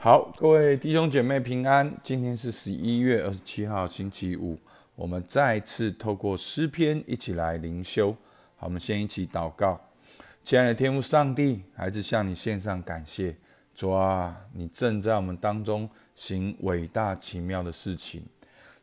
好，各位弟兄姐妹平安。今天是十一月二十七号，星期五。我们再次透过诗篇一起来灵修。好，我们先一起祷告。亲爱的天父上帝，孩子向你献上感谢。主啊，你正在我们当中行伟大奇妙的事情。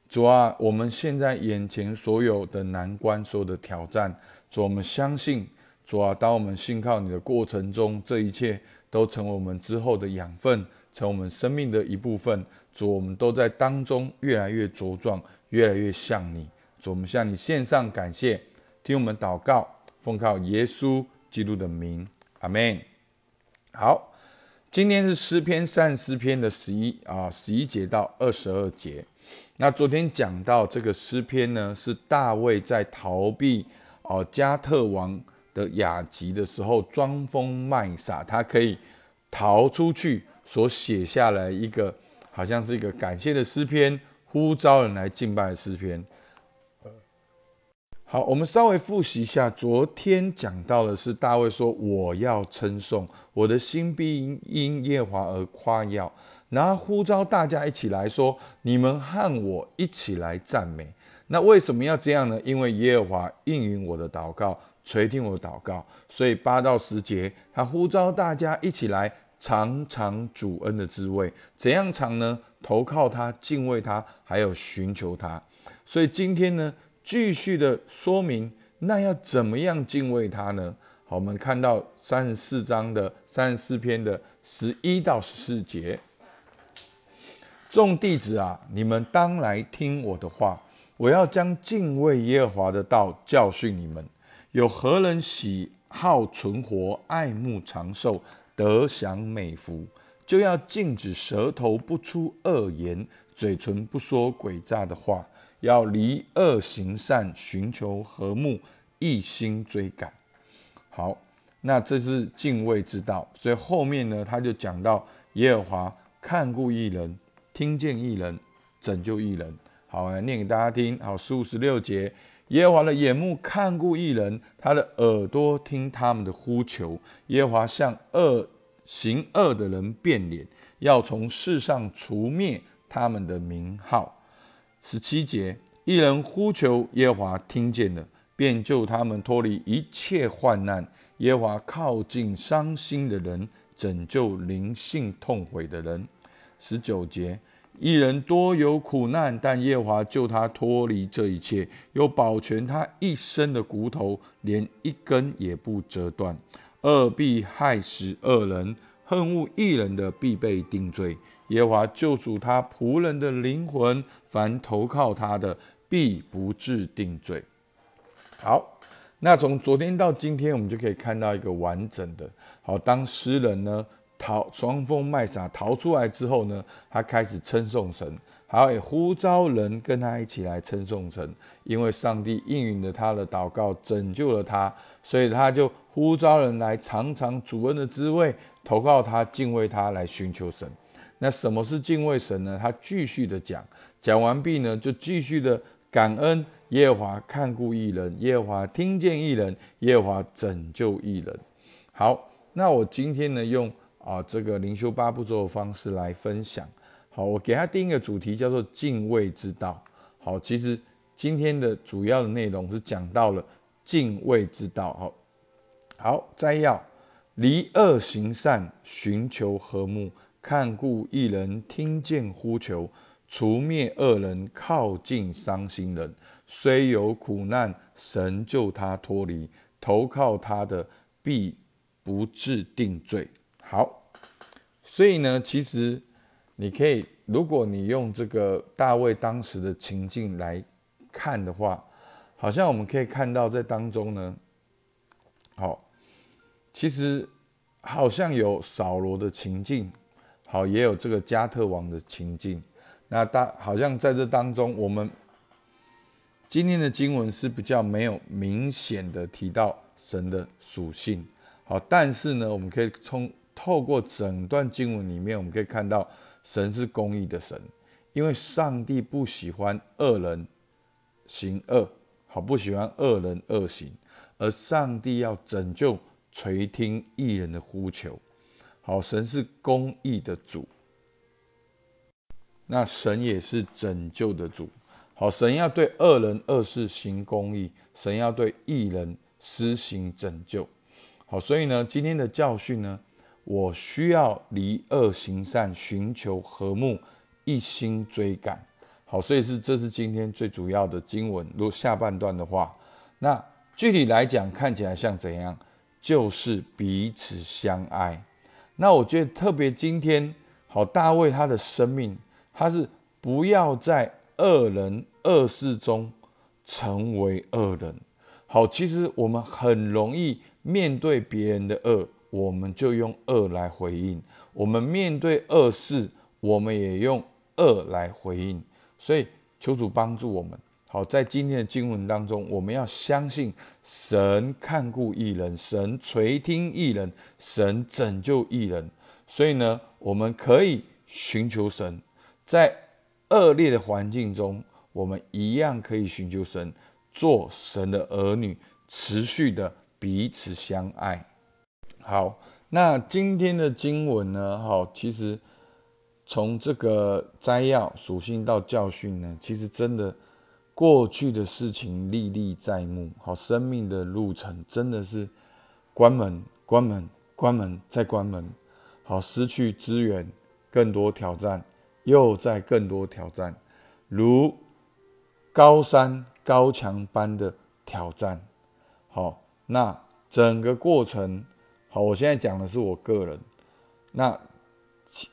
主啊，我们现在眼前所有的难关、所有的挑战，主，啊我们相信。主啊，当我们信靠你的过程中，这一切都成为我们之后的养分。成我们生命的一部分，主，我们都在当中越来越茁壮，越来越像你。主，我们向你献上感谢，听我们祷告，奉靠耶稣基督的名，阿门。好，今天是诗篇三十篇的十一啊十一节到二十二节。那昨天讲到这个诗篇呢，是大卫在逃避哦加特王的雅集的时候装疯卖傻，他可以逃出去。所写下来一个，好像是一个感谢的诗篇，呼召人来敬拜的诗篇。好，我们稍微复习一下，昨天讲到的是大卫说：“我要称颂我的心，必因耶和华而夸耀。”然后呼召大家一起来说：“你们和我一起来赞美。”那为什么要这样呢？因为耶和华应允我的祷告，垂听我的祷告。所以八到十节，他呼召大家一起来。尝尝主恩的滋味，怎样尝呢？投靠他，敬畏他，还有寻求他。所以今天呢，继续的说明，那要怎么样敬畏他呢？好，我们看到三十四章的三十四篇的十一到十四节。众弟子啊，你们当来听我的话，我要将敬畏耶和华的道教训你们。有何人喜好存活，爱慕长寿？得享美福，就要禁止舌头不出恶言，嘴唇不说诡诈的话，要离恶行善，寻求和睦，一心追赶。好，那这是敬畏之道。所以后面呢，他就讲到耶和华看顾一人，听见一人，拯救一人。好，来念给大家听。好，十五十六节，耶和华的眼目看顾一人，他的耳朵听他们的呼求。耶和华向恶行恶的人变脸，要从世上除灭他们的名号。十七节，一人呼求耶和华，听见了，便救他们脱离一切患难。耶和华靠近伤心的人，拯救灵性痛悔的人。十九节，一人多有苦难，但耶华救他脱离这一切，又保全他一生的骨头，连一根也不折断。恶必害死恶人，恨恶一人的必被定罪。耶华救赎他仆人的灵魂，凡投靠他的必不致定罪。好，那从昨天到今天，我们就可以看到一个完整的。好，当诗人呢逃双峰卖傻逃出来之后呢，他开始称颂神。好，也呼召人跟他一起来称颂神，因为上帝应允了他的祷告，拯救了他，所以他就呼召人来尝尝主恩的滋味，投靠他，敬畏他，来寻求神。那什么是敬畏神呢？他继续的讲，讲完毕呢，就继续的感恩耶和华看顾一人，耶和华听见一人，耶和华拯救一人。好，那我今天呢，用啊这个灵修八步骤的方式来分享。好，我给他定一个主题，叫做敬畏之道。好，其实今天的主要的内容是讲到了敬畏之道。好，好摘要：离恶行善，寻求和睦，看顾一人，听见呼求，除灭恶人，靠近伤心人。虽有苦难，神救他脱离，投靠他的必不致定罪。好，所以呢，其实。你可以，如果你用这个大卫当时的情境来看的话，好像我们可以看到在当中呢，好，其实好像有扫罗的情境，好，也有这个加特王的情境。那大好像在这当中，我们今天的经文是比较没有明显的提到神的属性，好，但是呢，我们可以从透过整段经文里面，我们可以看到。神是公义的神，因为上帝不喜欢恶人行恶，好不喜欢恶人恶行，而上帝要拯救垂听义人的呼求。好，神是公义的主，那神也是拯救的主。好，神要对恶人恶事行公义，神要对义人施行拯救。好，所以呢，今天的教训呢，我需要离恶行善，寻求和睦，一心追赶。好，所以是这是今天最主要的经文。如果下半段的话，那具体来讲，看起来像怎样？就是彼此相爱。那我觉得特别今天，好，大卫他的生命，他是不要在恶人恶事中成为恶人。好，其实我们很容易。面对别人的恶，我们就用恶来回应；我们面对恶事，我们也用恶来回应。所以，求主帮助我们。好，在今天的经文当中，我们要相信神看顾一人，神垂听一人，神拯救一人。所以呢，我们可以寻求神，在恶劣的环境中，我们一样可以寻求神，做神的儿女，持续的。彼此相爱。好，那今天的经文呢？好，其实从这个摘要属性到教训呢，其实真的过去的事情历历在目。好，生命的路程真的是关门、关门、关门再关门。好，失去资源，更多挑战，又在更多挑战，如高山高墙般的挑战。好。那整个过程，好，我现在讲的是我个人，那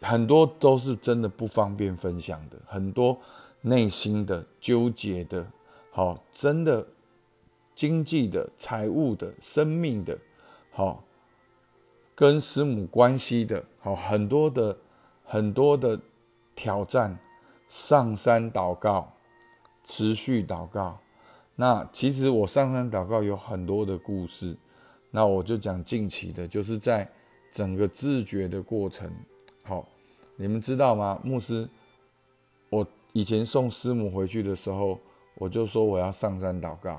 很多都是真的不方便分享的，很多内心的纠结的，好，真的经济的、财务的、生命的，好，跟师母关系的，好，很多的很多的挑战，上山祷告，持续祷告。那其实我上山祷告有很多的故事，那我就讲近期的，就是在整个自觉的过程。好，你们知道吗？牧师，我以前送师母回去的时候，我就说我要上山祷告，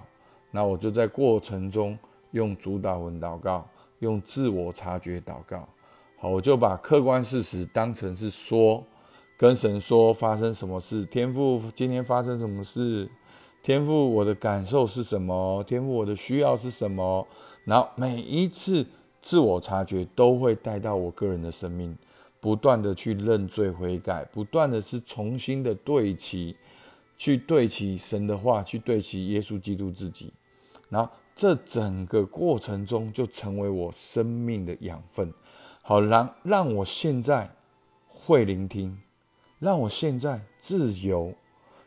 那我就在过程中用主导文祷告，用自我察觉祷告。好，我就把客观事实当成是说，跟神说发生什么事，天父今天发生什么事。天赋，我的感受是什么？天赋，我的需要是什么？然后每一次自我察觉，都会带到我个人的生命，不断的去认罪悔改，不断的是重新的对齐，去对齐神的话，去对齐耶稣基督自己。然后这整个过程中，就成为我生命的养分。好，让让我现在会聆听，让我现在自由，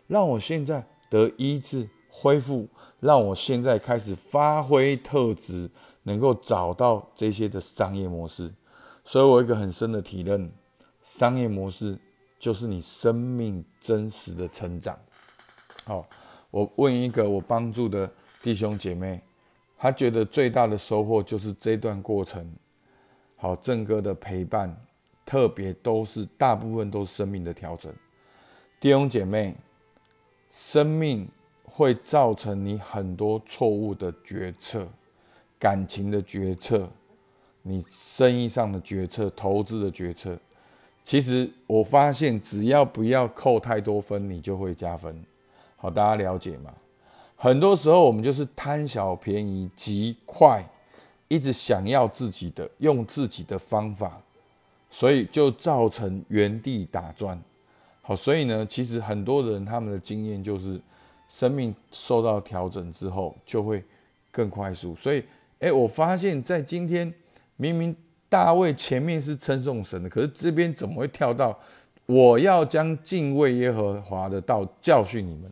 让我现在。得医治恢复，让我现在开始发挥特质，能够找到这些的商业模式。所以我一个很深的体认，商业模式就是你生命真实的成长。好，我问一个我帮助的弟兄姐妹，他觉得最大的收获就是这段过程。好，正哥的陪伴，特别都是大部分都是生命的调整。弟兄姐妹。生命会造成你很多错误的决策，感情的决策，你生意上的决策，投资的决策。其实我发现，只要不要扣太多分，你就会加分。好，大家了解吗？很多时候我们就是贪小便宜、极快，一直想要自己的，用自己的方法，所以就造成原地打转。好，所以呢，其实很多人他们的经验就是，生命受到调整之后就会更快速。所以，哎，我发现，在今天明明大卫前面是称颂神的，可是这边怎么会跳到我要将敬畏耶和华的道教训你们？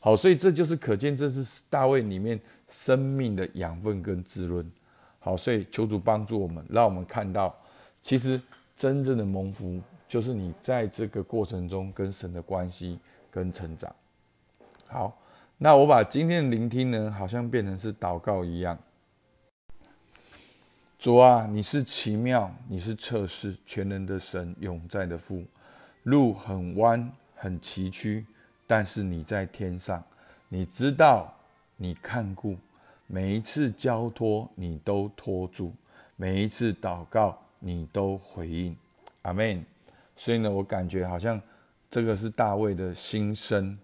好，所以这就是可见这是大卫里面生命的养分跟滋润。好，所以求主帮助我们，让我们看到，其实真正的蒙福。就是你在这个过程中跟神的关系跟成长。好，那我把今天的聆听呢，好像变成是祷告一样。主啊，你是奇妙，你是测试全能的神，永在的父。路很弯很崎岖，但是你在天上，你知道，你看顾每一次交托，你都托住；每一次祷告，你都回应。阿门。所以呢，我感觉好像这个是大卫的心声。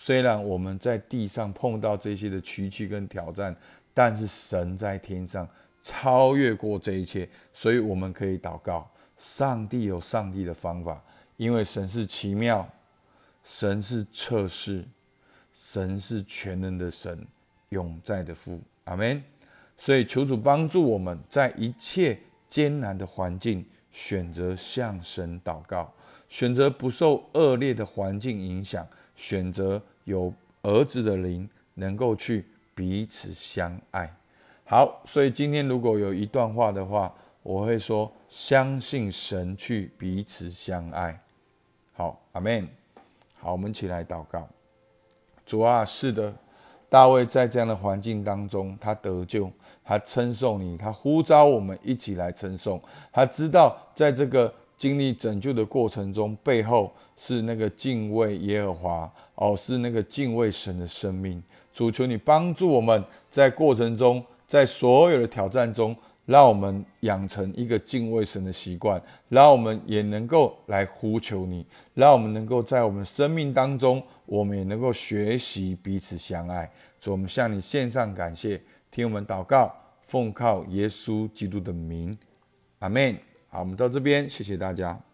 虽然我们在地上碰到这些的崎岖跟挑战，但是神在天上超越过这一切，所以我们可以祷告。上帝有上帝的方法，因为神是奇妙，神是测试，神是全能的神，永在的父。阿门。所以求主帮助我们在一切艰难的环境，选择向神祷告，选择不受恶劣的环境影响。选择有儿子的灵，能够去彼此相爱。好，所以今天如果有一段话的话，我会说：相信神去彼此相爱。好，阿门。好，我们起来祷告。主啊，是的，大卫在这样的环境当中，他得救，他称颂你，他呼召我们一起来称颂。他知道在这个。经历拯救的过程中，背后是那个敬畏耶和华哦，是那个敬畏神的生命。主求你帮助我们在过程中，在所有的挑战中，让我们养成一个敬畏神的习惯，让我们也能够来呼求你，让我们能够在我们生命当中，我们也能够学习彼此相爱。主，我们向你献上感谢，听我们祷告，奉靠耶稣基督的名，阿门。好，我们到这边，谢谢大家。